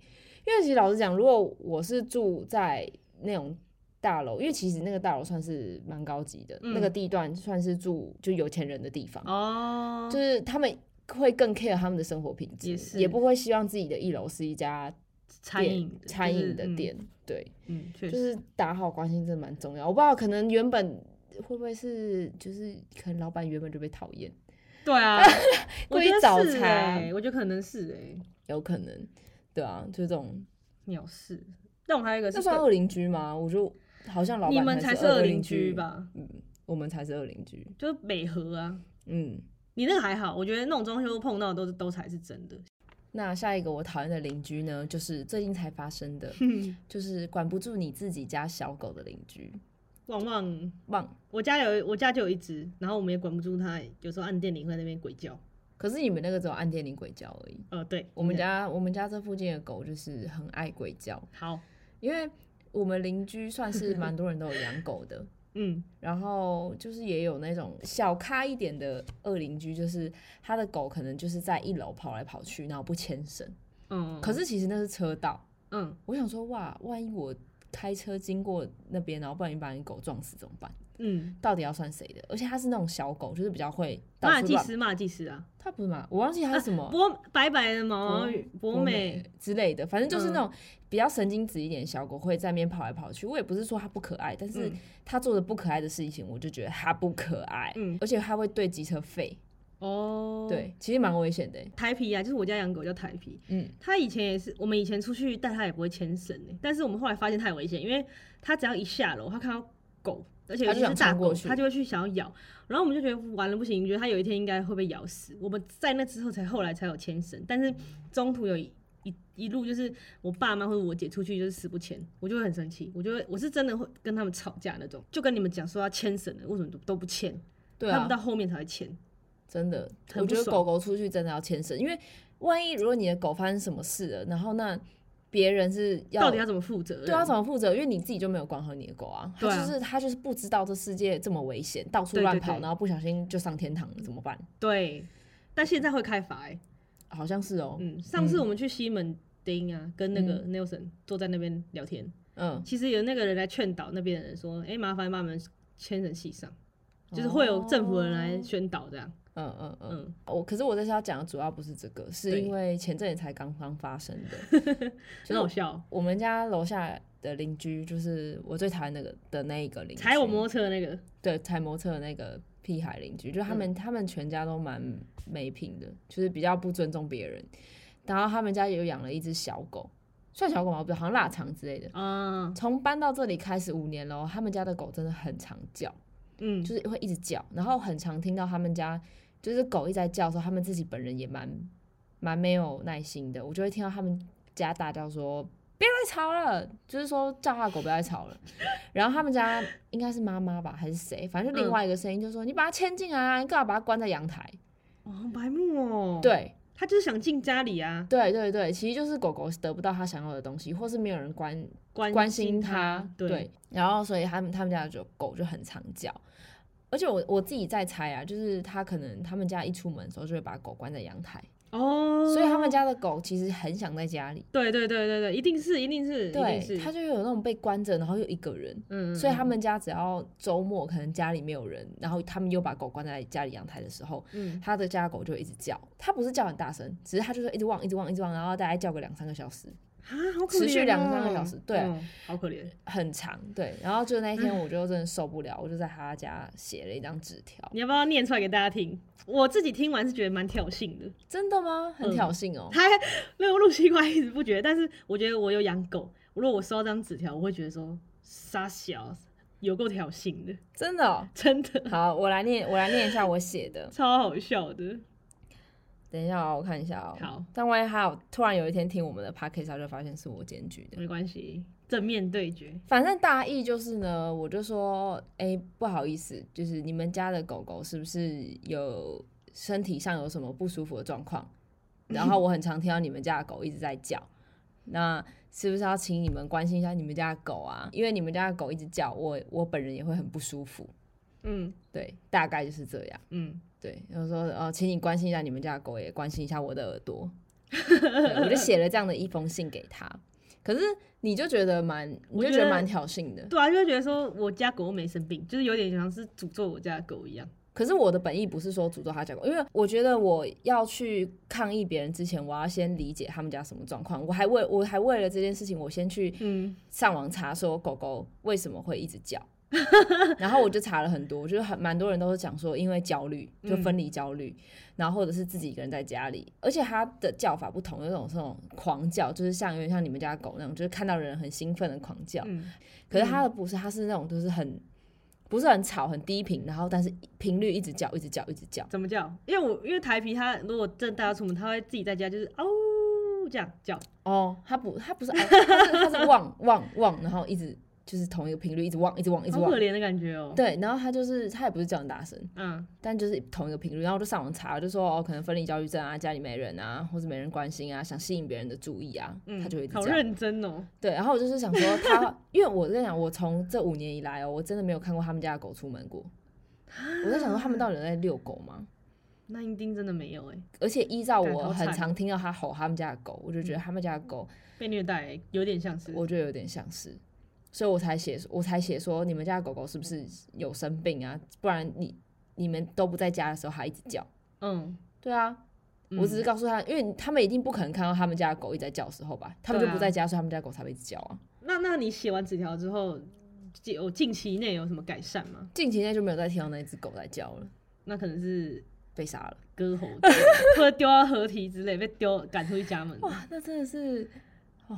因为其实老实讲，如果我是住在那种大楼，因为其实那个大楼算是蛮高级的，那个嗯地段算是住就有钱人的地方，哦，就是他们会更 care 他们的生活品质，也也不会希望自己的一楼是一家店餐饮餐饮的，就是店，对，嗯，就实，是打好关系真的蛮重要。我不知道可能原本会不会是就是可能老板原本就被讨厌，对啊，我故意觉得是找茬欸我觉得可能是哎，有可能，对啊，就这种。鸟事。但我还有一个是更那算恶邻居吗？我就好像老板你们才是二邻是恶邻居？吧？嗯，我们才是二邻居。就是美和啊，嗯，你那个还好，我觉得那种装修碰到的都是都才是真的。那下一个我讨厌的邻居呢，就是最近才发生的，就是管不住你自己家小狗的邻居。旺旺，旺，我家有我家就有一只，然后我们也管不住它，有时候按电铃会在那边鬼叫。可是你们那个只有按电铃鬼叫而已。呃，对，我们家我们家这附近的狗就是很爱鬼叫，好，因为我们邻居算是蛮多人都有养狗的，嗯，然后就是也有那种小咖一点的恶邻居，就是他的狗可能就是在一楼跑来跑去，然后不牵绳。嗯，可是其实那是车道，嗯，我想说哇，万一我开车经过那边，然后不小心把你狗撞死怎么办？嗯，到底要算谁的？而且它是那种小狗，就是比较会。马尔济斯，马尔济斯啊，它不是马，我忘记它是什么。博白白的毛博博美，之类的，反正就是那嗯种比较神经质一点的小狗会在那边跑来跑去。我也不是说它不可爱，但是嗯它做的不可爱的事情，我就觉得它不可爱。嗯而且它会对机车吠，哦，，对，其实蛮危险的欸。台皮啊，就是我家养狗叫台皮，嗯，它以前也是，我们以前出去带它也不会牵绳的，但是我们后来发现太危险，因为它只要一下楼，它看到狗，而且尤其它就是想大狗，它就会去想要咬，然后我们就觉得完了不行，觉得它有一天应该会被咬死。我们在那之后才后来才有牵绳，但是中途有一一一路就是我爸妈或者我姐出去就是死不牵，我就会很生气，我就会我是真的会跟他们吵架那种，就跟你们讲说要牵绳的，为什么都都不牵？对啊他们到，后面才会牵。真的，我觉得狗狗出去真的要牵绳，因为万一如果你的狗发生什么事了，然后那别人是要到底要怎么负责任？对啊，怎么负责？因为你自己就没有管好你的狗啊，它对啊就是他就是不知道这世界这么危险，到处乱跑，然后不小心就上天堂了，怎么办？对，但现在会开罚哎、好像是哦，嗯，上次我们去西门町啊，跟那个 Nelson 坐在那边聊天，嗯，其实有那个人来劝导那边的人说，哎、麻烦把我们牵绳系上，就是会有政府人来宣导这样。嗯嗯嗯，嗯，我可是我这次要讲的主要不是这个，是因为前阵子才刚刚发生的，很好笑，我们家楼下的邻居就是我最讨厌那个的那一个邻居，踩我摩托车的那个，对踩摩托车的那个屁孩邻居，就他嗯。们、他们全家都蛮没品的，就是比较不尊重别人。然后他们家也有养了一只小狗，算小狗吗？不是，好像腊肠之类的。嗯，从搬到这里开始五年了哦，他们家的狗真的很常叫，嗯，就是会一直叫，然后很常听到他们家就是狗一直在叫的时候，他们自己本人也蛮蛮没有耐心的，我就会听到他们家大叫说。不要再吵了，就是说叫他的狗不要再吵了。然后他们家应该是妈妈吧，还是谁？反正就另外一个声音就说：“你把它牵进来啊，你干嘛把它关在阳台哦，好白目哦，，对他就是想进家里啊，对对对，其实就是狗狗得不到它想要的东西，或是没有人关关关心他它，，对，然后所以他们他们家的就狗就很常叫，而且我我自己在猜啊，就是他可能他们家一出门的时候就会把狗关在阳台，哦，所以他们家的狗其实很想在家里，对对对对对，一定是一定是，对，是，它就有那种被关着，然后又一个人。嗯，所以他嗯们家只要周末可能家里没有人，然后他们又把狗关在家里阳台的时候，嗯，他的家狗就一直叫。它不是叫很大声，只是它就是一直汪、一直汪、一直汪，然后大概叫个两三个小时。啊，好可怜、哦，持续两三个小时对嗯好可怜。很长，对，然后就那一天我就真的受不了，我就在他家写了一张纸条。你要不要念出来给大家听？我自己听完是觉得蛮挑衅的，真的吗？很嗯挑衅哦、他那个陆西瓜一直不觉得，但是我觉得我有养狗，如果我收到这张纸条，我会觉得说傻小，有够挑衅的，真的哦、真的好，我来念，我来念一下我写的。超好笑的。等一下哦，我看一下哦。好，但万一他有突然有一天听我们的 podcast，他就发现是我检举的。没关系，正面对决。反正大意就是呢，我就说，哎、不好意思，就是你们家的狗狗是不是有身体上有什么不舒服的状况？然后我很常听到你们家的狗一直在叫，那是不是要请你们关心一下你们家的狗啊？因为你们家的狗一直叫，我我本人也会很不舒服。嗯对，大概就是这样。嗯，对，然后说哦，请你关心一下你们家的狗，也关心一下我的耳朵。对我就写了这样的一封信给他，可是你就觉得蛮，你我就觉得蛮挑衅的。对啊，就会觉得说我家狗没生病，就是有点像是诅咒我家的狗一样。可是我的本意不是说诅咒他家狗，因为我觉得我要去抗议别人之前，我要先理解他们家什么状况。我还为我还为了这件事情，我先去嗯上网查说狗狗为什么会一直叫，然后我就查了很多，我觉得很蛮多人都是讲说因为焦虑，就分离焦虑，然后或者是自己一个人在家里，而且它的叫法不同，有种这种狂叫，就是像有点像你们家狗那种，就是看到人很兴奋的狂叫，嗯，可是它的不是，它是那种就是很不是很吵、很低频，然后但是频率一直叫、一直叫、一直叫。怎么叫？因为我因为台皮它如果真的带它出门，它会自己在家就是哦这样叫。哦，它不，它不是，它是它是汪汪汪，然后一直就是同一个频率，一直汪，一直汪，一直汪好可。怜的感觉哦、对，然后他就是他也不是叫很大声，嗯但就是同一个频率，然后我就上网查，就说哦，可能分离焦虑症啊，家里没人啊，或者没人关心啊，想吸引别人的注意啊，嗯，他就会这样。好认真哦、对，然后我就是想说他，因为我在想，我从这五年以来哦，我真的没有看过他们家的狗出门过。我在想说，他们到底有在遛狗吗？那一定真的没有哎、而且依照我很常听到他吼他们家的狗，我就觉得他们家的狗，被虐待、欸，有点像是。我觉得有点像是，所以我才写，我才写说你们家的狗狗是不是有生病啊？不然你你们都不在家的时候还一直叫。嗯，对啊，我只是告诉他，因为他们一定不可能看到他们家的狗一直在叫的时候吧，他们就不在家，所以他们家的狗才会一直叫啊。那那你写完纸条之后，近有近期内有什么改善吗？近期内就没有再听到那只狗在叫了，那可能是被杀了。割喉或者 丢到河堤之类，被丢赶出去家门。哇，那真的是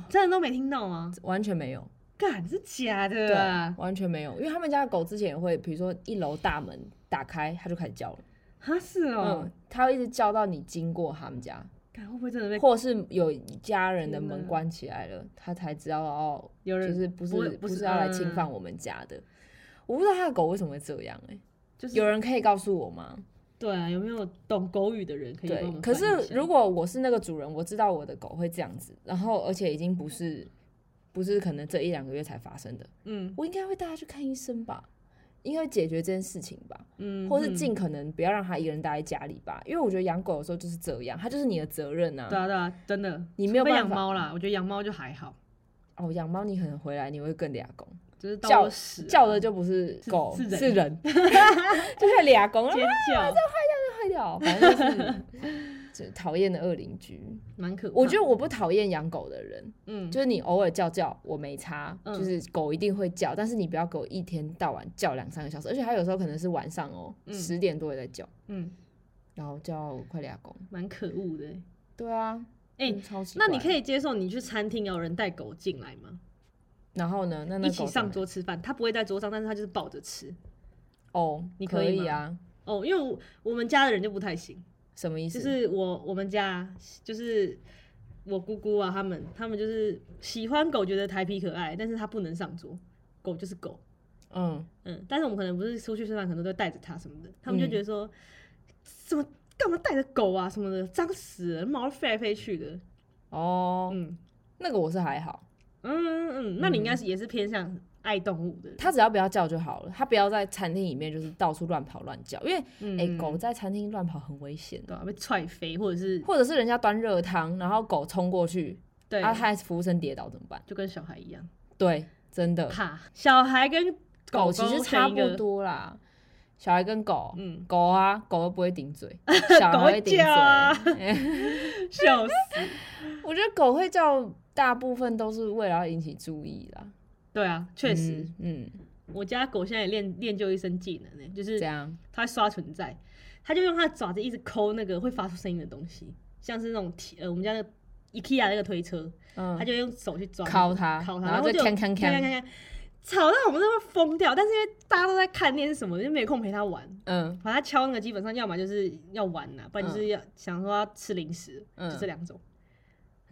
真的都没听到吗？完全没有，干是假的对啊！，完全没有，因为他们家的狗之前也会，比如说一楼大门打开，它就开始叫了。哈是哦嗯，，它会一直叫到你经过他们家，看会不会真的被或是有家人的门关起来了，它才知道哦，有人就是不是不不是要来侵嗯犯我们家的。我不知道他的狗为什么会这样哎、就是有人可以告诉我吗？对啊？有没有懂狗语的人可以可是如果我是那个主人，我知道我的狗会这样子，然后而且已经不是不是可能这一两个月才发生的，嗯。我应该会带他去看医生吧，应该会解决这件事情吧，嗯，或是嗯。尽可能不要让他一个人待在家里吧，因为我觉得养狗的时候就是这样，它就是你的责任呐、对啊对啊，真的，你没有办法养猫啦，我觉得养猫就还好，哦，养猫你可能回来你会更俩公，就是叫叫的就不是狗是人是人，就是俩公，尖叫，这坏掉，反正就是 就讨厌的恶邻居。蛮可怕。我觉得我不讨厌养狗的人，嗯，就是你偶尔叫叫我没差，嗯就是狗一定会叫，但是你不要狗一天到晚叫两三个小时，而且它有时候可能是晚上哦、嗯十、点多也在叫，嗯，然后叫快俩公。蛮可恶的欸。对啊，哎嗯超级。那你可以，接受你去餐厅有人带狗进来吗？然后呢？那那一起上桌吃饭，它不会在桌上，但是它就是抱着吃。哦，你可以啊？哦，因为我我们家的人就不太行，什么意思？就是我我们家就是我姑姑啊，他们他们就是喜欢狗，觉得台皮可爱，但是它不能上桌，狗就是狗，嗯，嗯，但是我们可能不是出去吃饭，可能都会带着它什么的，他们就嗯。觉得说，怎么干嘛带着狗啊什么的，脏死了，毛飞来飞去的，哦，嗯。那个我是还好，嗯嗯嗯，那你应该是也是偏向爱动物的，它只要不要叫就好了，它不要在餐厅里面就是到处乱跑乱叫，因为哎、嗯狗在餐厅乱跑很危险，对啊，被踹飞或者是或者是人家端热汤，然后狗冲过去，对，啊，害服务生跌倒怎么办？就跟小孩一样对，真的，怕小孩跟狗狗其实差不多啦。小孩跟狗，嗯，狗啊，狗又不会顶嘴，小孩会顶嘴。笑死，我觉得狗会叫，大部分都是为了要引起注意啦。对啊，确实，嗯，嗯，我家狗现在也练练就一身技能呢，就是这样，它会刷存在，它就用它的爪子一直抠那个会发出声音的东西，像是那种铁呃我们家那个 IKEA 那个推车，嗯。它，就用手去抓那个，敲它敲它，然后就就锵锵锵。锵锵锵，吵到我们都会疯掉。但是因为大家都在看电视什么的，就没空陪它玩。嗯。把它敲那个，基本上要么就是要玩呐、不然就是要、想说要吃零食，嗯。就这两种。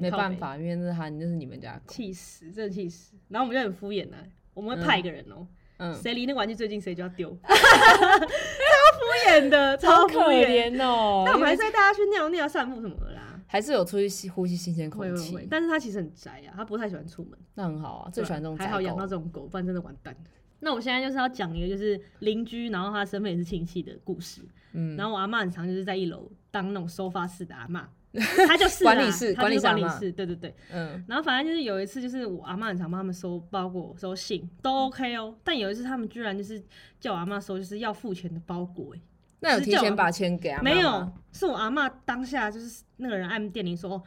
没办法，因为那是他，那是你们家。气死，真的气死。然后我们就很敷衍呢、我们会派一个人哦、嗯，谁离那个玩具最近谁就要丢，超敷衍的，超可敷衍。怜哦。那我们还是带他去尿尿、散步什么的啦。还是有出去吸呼吸新鲜会会空气会，，但是他其实很宅啊，他不太喜欢出门。那很好啊，最喜欢这种宅还好养到狗。这种狗，不然真的完蛋。那我现在就是要讲一个就是邻居，然后他身份也是亲戚的故事。嗯，然后我阿妈很常就是在一楼当那种收发室的阿妈，她就是管理室管理管理室，对对对。嗯然后反正就是有一次，就是我阿妈很常帮他们收包裹、收信，都 OK 哦。但有一次他们居然就是叫我阿妈收，就是要付钱的包裹、欸，那有提前把钱给他没有，是我阿妈当下就是那个人按电铃说，哦，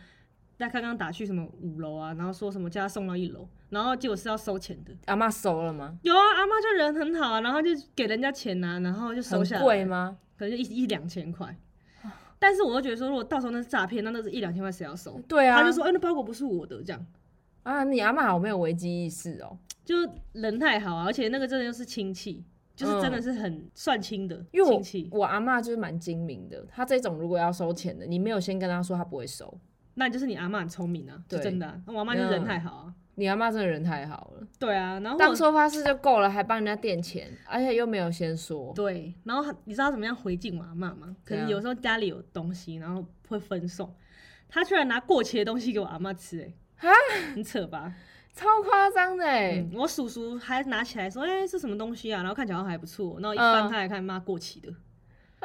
他刚刚打去什么五楼啊，然后说什么叫他送到一楼，然后结果是要收钱的。阿妈收了吗？有啊，阿妈就人很好啊，然后就给人家钱呐、然后就收下来。贵吗？可能就一一两千块。但是我又觉得说，如果到时候那是诈骗，那那是一两千块谁要收？对啊，他就说，哎、那包裹不是我的，这样。啊，你阿妈好没有危机意识哦，就人太好啊，而且那个真的又是亲戚，就是真的是很算亲的嗯。因为我亲戚，我阿妈就是蛮精明的，她这种如果要收钱的，你没有先跟她说，她不会收。那就是你阿妈很聪明啊，就真的、啊。那我阿妈就是人太好啊，你阿妈真的人太好了，对啊，然后当我收发室就够了，还帮人家垫钱，而且又没有先说。对，然后他你知道他怎么样回敬我阿妈吗？可能有时候家里有东西，然后会分送，他居然拿过期的东西给我阿妈吃、欸，啊很扯吧？超夸张的我叔叔还拿起来说：“哎、是什么东西啊？”然后看起来还不错，然后一翻嗯开来看，妈过期的，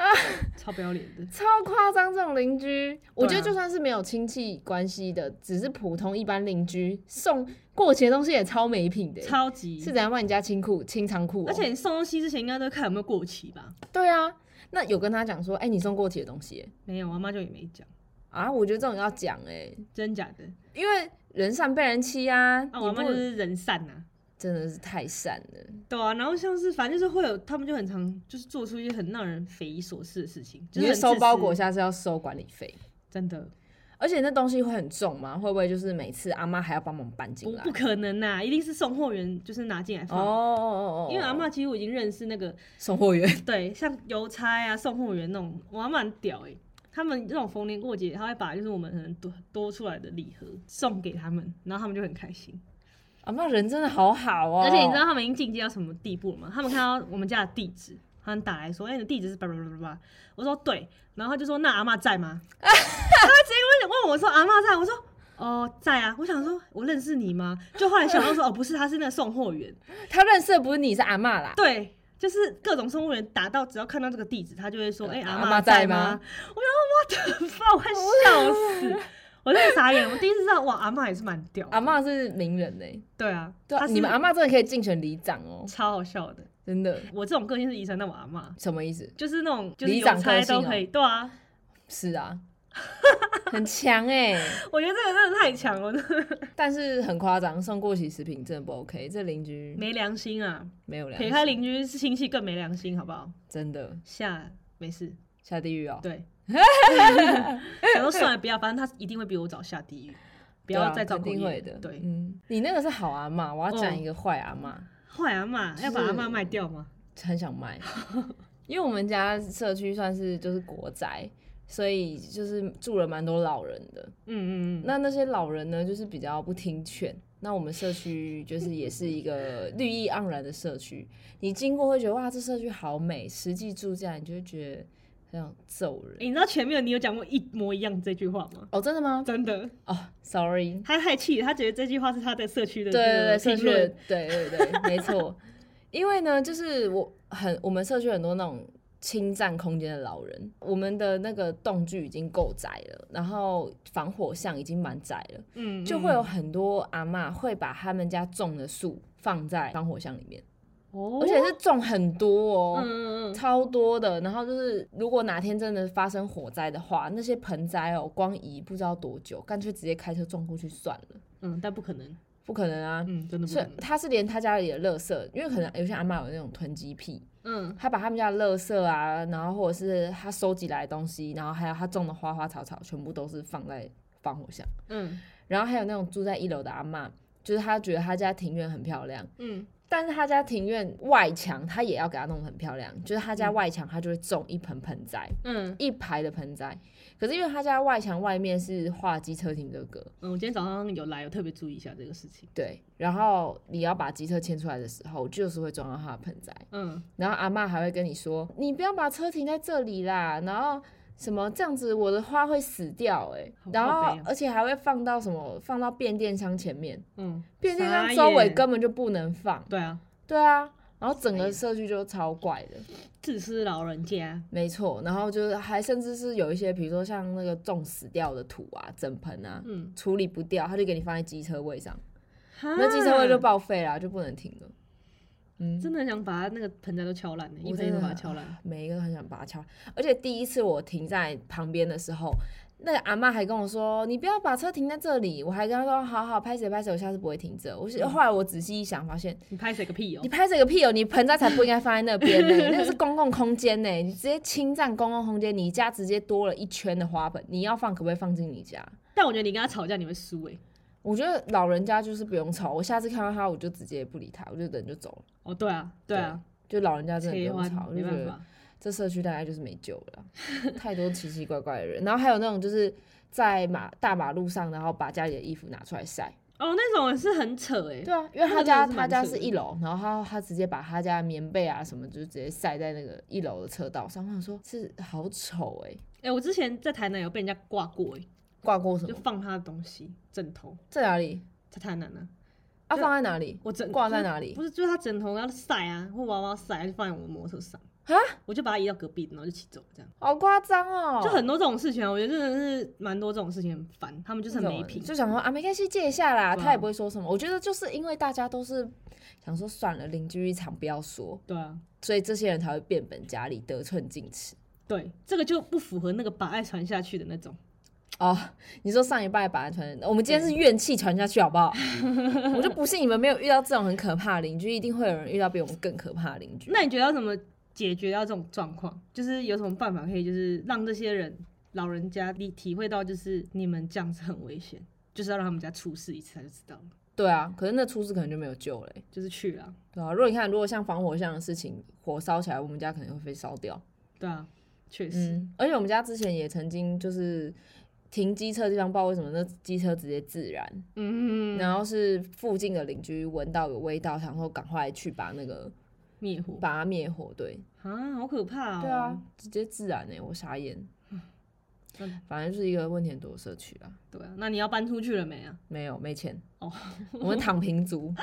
超不要脸的。超夸张！这种邻居，我觉得就算是没有亲戚关系的，只是普通一般邻居送过期的东西也超没品的欸、超级是怎样帮你家清库清仓库、哦？而且你送东西之前应该都看有没有过期吧？对啊，那有跟他讲说，哎、你送过期的东西欸、没有，我妈就也没讲，啊？我觉得这种要讲哎、真假的？因为人善被人欺啊，啊，我妈就是人善呐、真的是太善了。对啊，然后像是反正就是会有，他们就很常就是做出一些很让人匪夷所思的事情，就你是收包裹，下是要收管理费，真的而且那东西会很重吗？会不会就是每次阿妈还要帮忙搬进来？不不可能呐、一定是送货员就是拿进来放。哦哦哦哦，因为阿妈几乎已经认识那个送货员，对，像邮差啊、送货员那种，我阿妈很屌哎、他们这种逢年过节，他会把就是我们可能多多出来的礼盒送给他们，然后他们就很开心。阿妈人真的好好哦。而且你知道他们已经进阶到什么地步了吗？他们看到我们家的地址，他们打来说：“哎、你的地址是叭叭叭叭叭。”我说：“对。”然后他就说：“那阿妈在吗？” 他直接问问我说：“阿妈在？”我说：“哦，在啊。”我想说：“我认识你吗？”就后来想到说：“哦，不是，他是那个送货员。他认识的不是你，是阿妈啦”。对。就是各种送货员打到，只要看到这个地址，他就会说：“哎、呃阿阿嬷在在吗？”我想说：“我的妈！”我快笑死！我真的傻眼。我第一次知道，哇，阿妈也是蛮屌。阿妈是名人呢、对啊，对啊，你们阿妈真的可以竞选里长哦，超好笑的。真的。我这种个性是遗传到我阿妈，什么意思？就是那种就是里长邮差个性哦都可以，对啊，是啊，很强哎、我觉得这个真的太强了，但是很夸张，送过期食品真的不 OK。这邻居没良心啊！没有良心撇心，开邻居是亲戚更没良心，好不好？真的下没事，下地狱哦。对。想说算了，不要，反正他一定会比我早下地狱，不要再找口业肯定会的。对，嗯，你那个是好阿妈，我要讲哦一个坏阿妈，坏阿妈要把阿妈卖掉吗？很想卖，因为我们家社区算是就是国宅，所以就是住了蛮多老人的。嗯嗯嗯，那那些老人呢，就是比较不听劝。那我们社区就是也是一个绿意盎然的社区，你经过会觉得哇，这社区好美，实际住下来你就会觉得很想揍人。欸你知道前面你有讲过一模一样这句话吗？哦，真的吗？真的，哦，sorry，他太气了，他觉得这句话是他的社区的对对对，社区的评论，对对对，没错。因为呢，就是我很我们社区很多那种侵占空间的老人，我们的那个洞距已经够窄了，然后防火巷已经蛮窄了，嗯，就会有很多阿嬷会把他们家种的树放在防火巷里面，哦，而且是种很多哦。嗯嗯嗯，超多的，然后就是如果哪天真的发生火灾的话，那些盆栽哦，光移不知道多久，干脆直接开车撞过去算了，嗯，但不可能，不可能啊！嗯，真的不所以可能，他是连他家里的垃圾，因为可能有些阿嬷有那种囤积癖，嗯他把他们家的垃圾啊，然后或者是他收集来的东西，然后还有他种的花花草草，全部都是放在防火箱。嗯，然后还有那种住在一楼的阿嬷，就是他觉得他家庭院很漂亮，嗯，但是他家庭院外墙他也要给他弄得很漂亮，就是他家嗯外墙他就会种一盆盆栽，嗯一排的盆栽。可是因为他家外墙外面是画机车停车格，嗯，我今天早上有来，有特别注意一下这个事情。对，然后你要把机车牵出来的时候，就是会撞到他的盆栽。嗯，然后阿嬷还会跟你说，你不要把车停在这里啦，然后什么这样子我的花会死掉哎、好然后而且还会放到什么放到变电箱前面，嗯，变电箱周围根本就不能放，对啊，对啊，然后整个社区就超怪的，自私老人家。没错，然后就是还甚至是有一些，比如说像那个种死掉的土啊，整盆啊。嗯，处理不掉，他就给你放在机车位上，那那机车位就报废了，就不能停了。嗯，真的很想把它那个盆栽都敲烂的，一盆一盆我真的把它敲烂。每一个都很想把它敲。而且第一次我停在旁边的时候，那个阿妈还跟我说：“你不要把车停在这里。”我还跟她说：“好好，拍谁拍谁，我下次不会停这。”我是后来我仔细一想，发现你拍谁个屁哦你！拍谁个屁哦，你盆栽才不应该放在那边呢，那是公共空间呢，你直接侵占公共空间，你家直接多了一圈的花盆，你要放可不可以放进你家？但我觉得你跟他吵架你会输哎。我觉得老人家就是不用吵，我下次看到他我就直接不理他，我就人就走了。哦，对啊，对啊，就老人家真的不用吵，我就觉得。这社区大概就是没救了，太多奇奇怪怪的人。然后还有那种就是在马大马路上，然后把家里的衣服拿出来晒。哦，那种是很扯哎。对啊，因为他家他家是一楼，然后他他直接把他家的棉被啊什么，就直接晒在那个一楼的车道上。我想说，是好丑哎、哎，我之前在台南有被人家挂过哎，就挂过什么？就放他的东西，枕头在哪里？在台南呢。啊，就放在哪里？我枕挂在哪里不是，就是他枕头要晒啊，或娃娃晒，就放在我的摩托车上啊，我就把它移到隔壁，然后就骑走，这样好夸张哦！就很多这种事情啊，我觉得真的是蛮多这种事情很烦，他们就是很没品，就想说啊，没关系，借一下啦，啊他也不会说什么。我觉得就是因为大家都是想说算了，邻居一场不要说，对啊，所以这些人才会变本加厉，得寸进尺。对，这个就不符合那个把爱传下去的那种。哦，你说上一拜把它传，我们今天是怨气传下去好不好？我就不信你们没有遇到这种很可怕的邻居，一定会有人遇到比我们更可怕的邻居。那你觉得要怎么解决掉这种状况？就是有什么办法可以，就是让这些人老人家你体会到，就是你们这样子很危险，就是要让他们家出事一次他就知道了，对啊，可是那出事可能就没有救了欸、就是去了，对啊，如果你看，如果像防火巷的事情，火烧起来，我们家可能会被烧掉。对啊，确实，嗯，而且我们家之前也曾经就是停机车的地方，不知道为什么那机车直接自燃，嗯，然后是附近的邻居闻到有味道，想说赶快去把那个灭火把它灭火。对，啊，好可怕哦。对啊，，直接自燃呢、我傻眼 嗯。反正就是一个问题很多的社区啊，对啊，那你要搬出去了没啊？没有没钱哦，我们躺平族，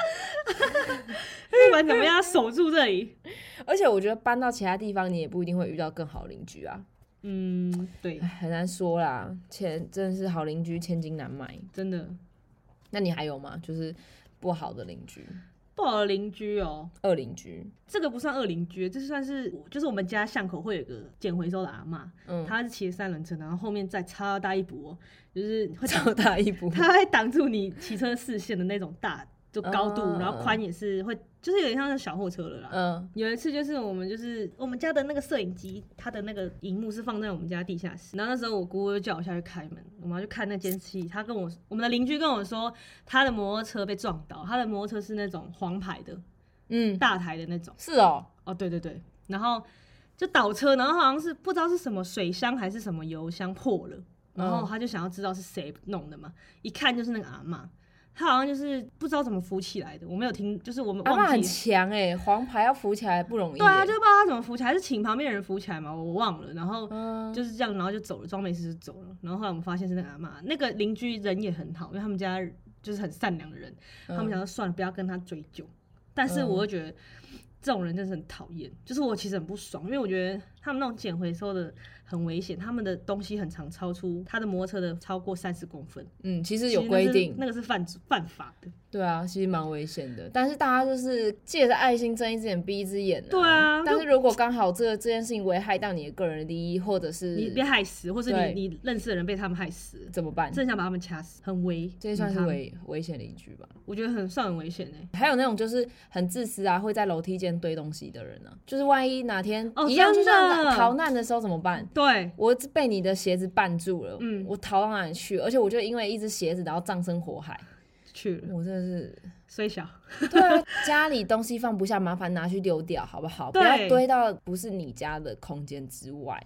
不管怎么样，守住这里。而且我觉得搬到其他地方，你也不一定会遇到更好的邻居啊，嗯，对，很难说啦，钱真的是好邻居千金难买。真的那你还有吗？就是不好的邻居，不好的邻居哦。二邻居，这个不算二邻居，这算是就是我们家巷口会有个捡回收的阿嬷，嗯，她是骑三轮车，然后后面再超大一补哦，就是会挡，超大一波，她会挡住你骑车视线的那种大，就高度，嗯然后宽也是会，就是有点像是小货车了啦。嗯。有一次就是我们就是我们家的那个摄影机，它的那个荧幕是放在我们家地下室，然后那时候我姑姑就叫我下去开门，我们要去看那监视器。他跟我我们的邻居跟我说，他的摩托车被撞倒，他的摩托车是那种黄牌的嗯，大台的那种。是哦，哦，对对对，然后就倒车，然后好像是不知道是什么水箱还是什么油箱破了，然后嗯。他就想要知道是谁弄的嘛，一看就是那个阿嬷，他好像就是不知道怎么扶起来的，我没有听，就是我们阿妈很。强哎，黄牌要扶起来不容易耶。对啊，就不知道他怎么扶起来，还是请旁边的人扶起来嘛，我忘了。然后嗯，就是这样，然后就走了，装没事就走了。然后后来我们发现是那个阿妈，那个邻居人也很好，因为他们家就是很善良的人，他们想说算了，不要跟他追究。但是嗯我又觉得这种人真的是很讨厌，就是我其实很不爽，因为我觉得他们那种捡回收的很危险，他们的东西很长超出他的摩托车的超过三十公分，嗯，其实有规定，那个是犯犯法的。对啊，其实蛮危险的。但是大家就是借着爱心睁一只眼闭一只眼、对啊但是如果刚好这这件事情危害到你的个人利益，或者是你被害死，或是你你认识的人被他们害死，怎么办？真的想把他们掐死，很危，这也算是危危险邻居吧。我觉得很算很危险哎、还有那种就是很自私啊，会在楼梯间堆东西的人啊，就是万一哪天哦一样，就真的像逃难的时候怎么办？对，我被你的鞋子绊住了，嗯我逃到哪里去？而且我就因为一只鞋子，然后葬身火海，去了，我真的是，虽小。对啊，家里东西放不下，麻烦拿去丢掉，好不好？不要堆到不是你家的空间之外。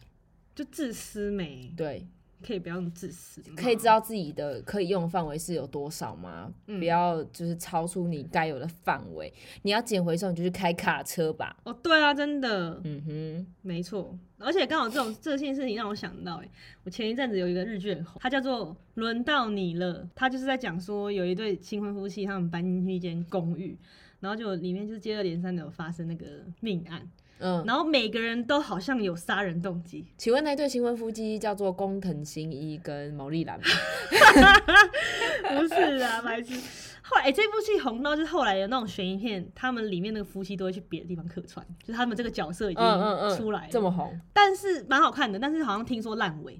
就自私美，对，可以不要那么自私，可以知道自己的可以用的范围是有多少吗？嗯不要就是超出你该有的范围。你要捡回收，你就去开卡车吧。哦，对啊，真的，嗯哼，没错。而且刚好这种这件事情让我想到、欸，我前一阵子有一个日剧很红，它叫做《轮到你了》，它就是在讲说有一对新婚夫妻，他们搬进去一间公寓，然后就里面就是接二连三的有发生那个命案，嗯，然后每个人都好像有杀人动机，请问那对新婚夫妻叫做工藤新一跟毛利兰吗？不是啊，白痴。后来、欸、这部戏红到就是后来有那种悬疑片，他们里面那个夫妻都会去别的地方客串，就是他们这个角色已经嗯嗯嗯，出来了，这么红，但是蛮好看的，但是好像听说烂尾，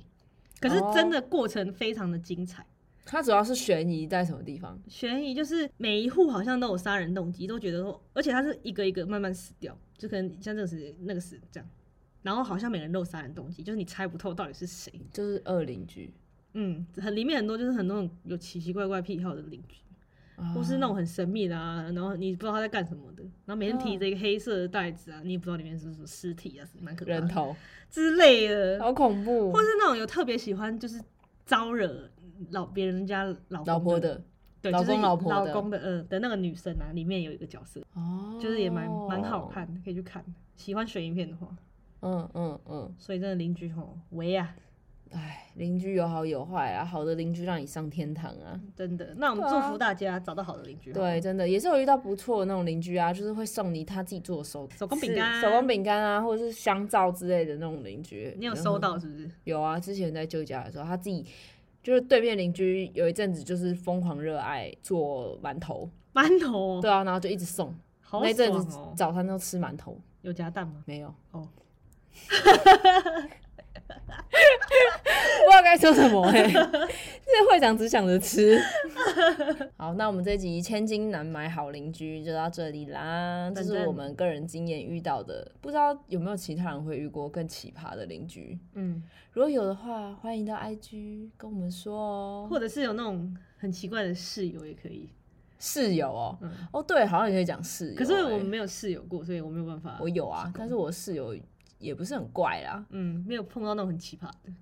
可是真的过程非常的精彩。它主要是悬疑在什么地方？悬疑就是每一户好像都有杀人动机，都觉得说，而且它是一个一个慢慢死掉，就可能像这个死那个时这样，然后好像每个人都有杀人动机，就是你猜不透到底是谁。就是恶邻居，嗯，很里面很多就是很多种有奇奇怪怪癖好的邻居，或是那种很神秘的啊，然后你不知道他在干什么的，然后每天提着一个黑色的袋子啊，你也不知道里面是什么尸体啊，是蛮可怕的人头，之类的。好恐怖或。是那种有特别喜欢就是招惹老别人家老公老婆，的对，老就是公老婆老公的呃的那个女生啊，里面有一个角色，哦，就是也蛮蛮好。看的，可以去看。喜欢悬疑片的话，嗯嗯嗯，所以真的邻居吼，喂呀、哎，邻居有好有坏啊，好的邻居让你上天堂啊。真的。那我们祝福大家找到好的邻居。对，，真的也是有遇到不错的那种邻居啊，就是会送你他自己做的手手工饼干手工饼干啊，或者是香皂之类的那种邻居。你有收到是不是？有啊，之前在旧家的时候，他自己就是对面邻居有一阵子就是疯狂热爱做馒头，馒头哦，对啊，然后就一直送，好那阵子哦。早餐都吃馒头，有夹蛋吗？没有哦，不知道该说什么哎、欸，这会长只想着吃。好，那我们这集千金难买好邻居就到这里啦，这是我们个人经验遇到的，不知道有没有其他人会遇过更奇葩的邻居。嗯，如果有的话，欢迎到 IG 跟我们说哦。或者是有那种很奇怪的室友也可以。室友哦，嗯，哦对，好像也可以讲室友欸、可是我们没有室友过，所以我没有办法。我有啊，但是我室友也不是很怪啦。嗯，没有碰到那种很奇葩的。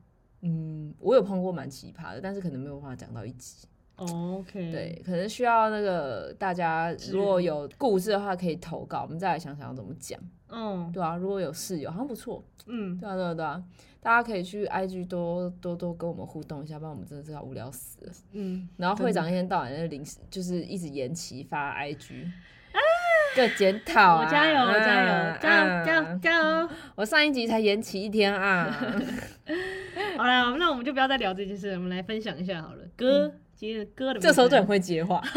嗯，我有碰过蛮奇葩的，但是可能没有办法讲到一集。哦 OK，对，可能需要那个大家如果有故事的话，可以投稿，我们再来想想要怎么讲。嗯，对啊，如果有室友，好像不错。嗯，对啊，对啊，对啊，大家可以去 IG 多多多跟我们互动一下，不然我们真的是要无聊死了。嗯，然后会长一天到晚在临时就是一直延期发 IG。对，检讨啊！我加油，我加油，啊加油，啊加油，加油！我上一集才延期一天啊！好了，那我们就不要再聊这件事，我们来分享一下好了。歌，今天的歌的这时候就很会接话。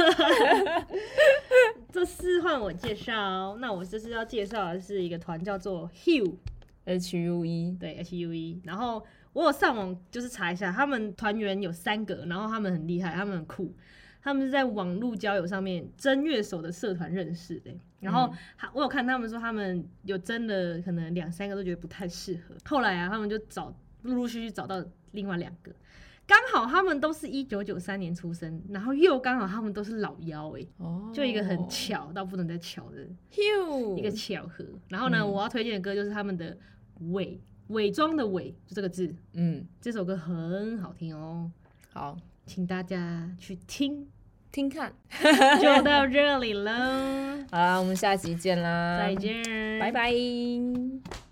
这次换我介绍，那我这次要介绍的是一个团叫做 Hue，H U E，对 H U E，然后我有上网就是查一下，他们团员有三个，然后他们很厉害，他们很酷，他们是在网络交友上面真乐手的社团认识的。然后还我有看他们说，他们有真的可能两三个都觉得不太适合，后来啊，他们就找陆陆续续找到另外两个，刚好他们都是一九九三年出生，然后又刚好他们都是老妖哎、哦，就一个很巧到不能再巧的一个巧合。然后呢，嗯。我要推荐的歌就是他们的伪伪装的伪，就这个字，嗯，这首歌很好听哦，好请大家去听。听看。就到这里喽，好啦，我们下集见啦，再，见，拜拜。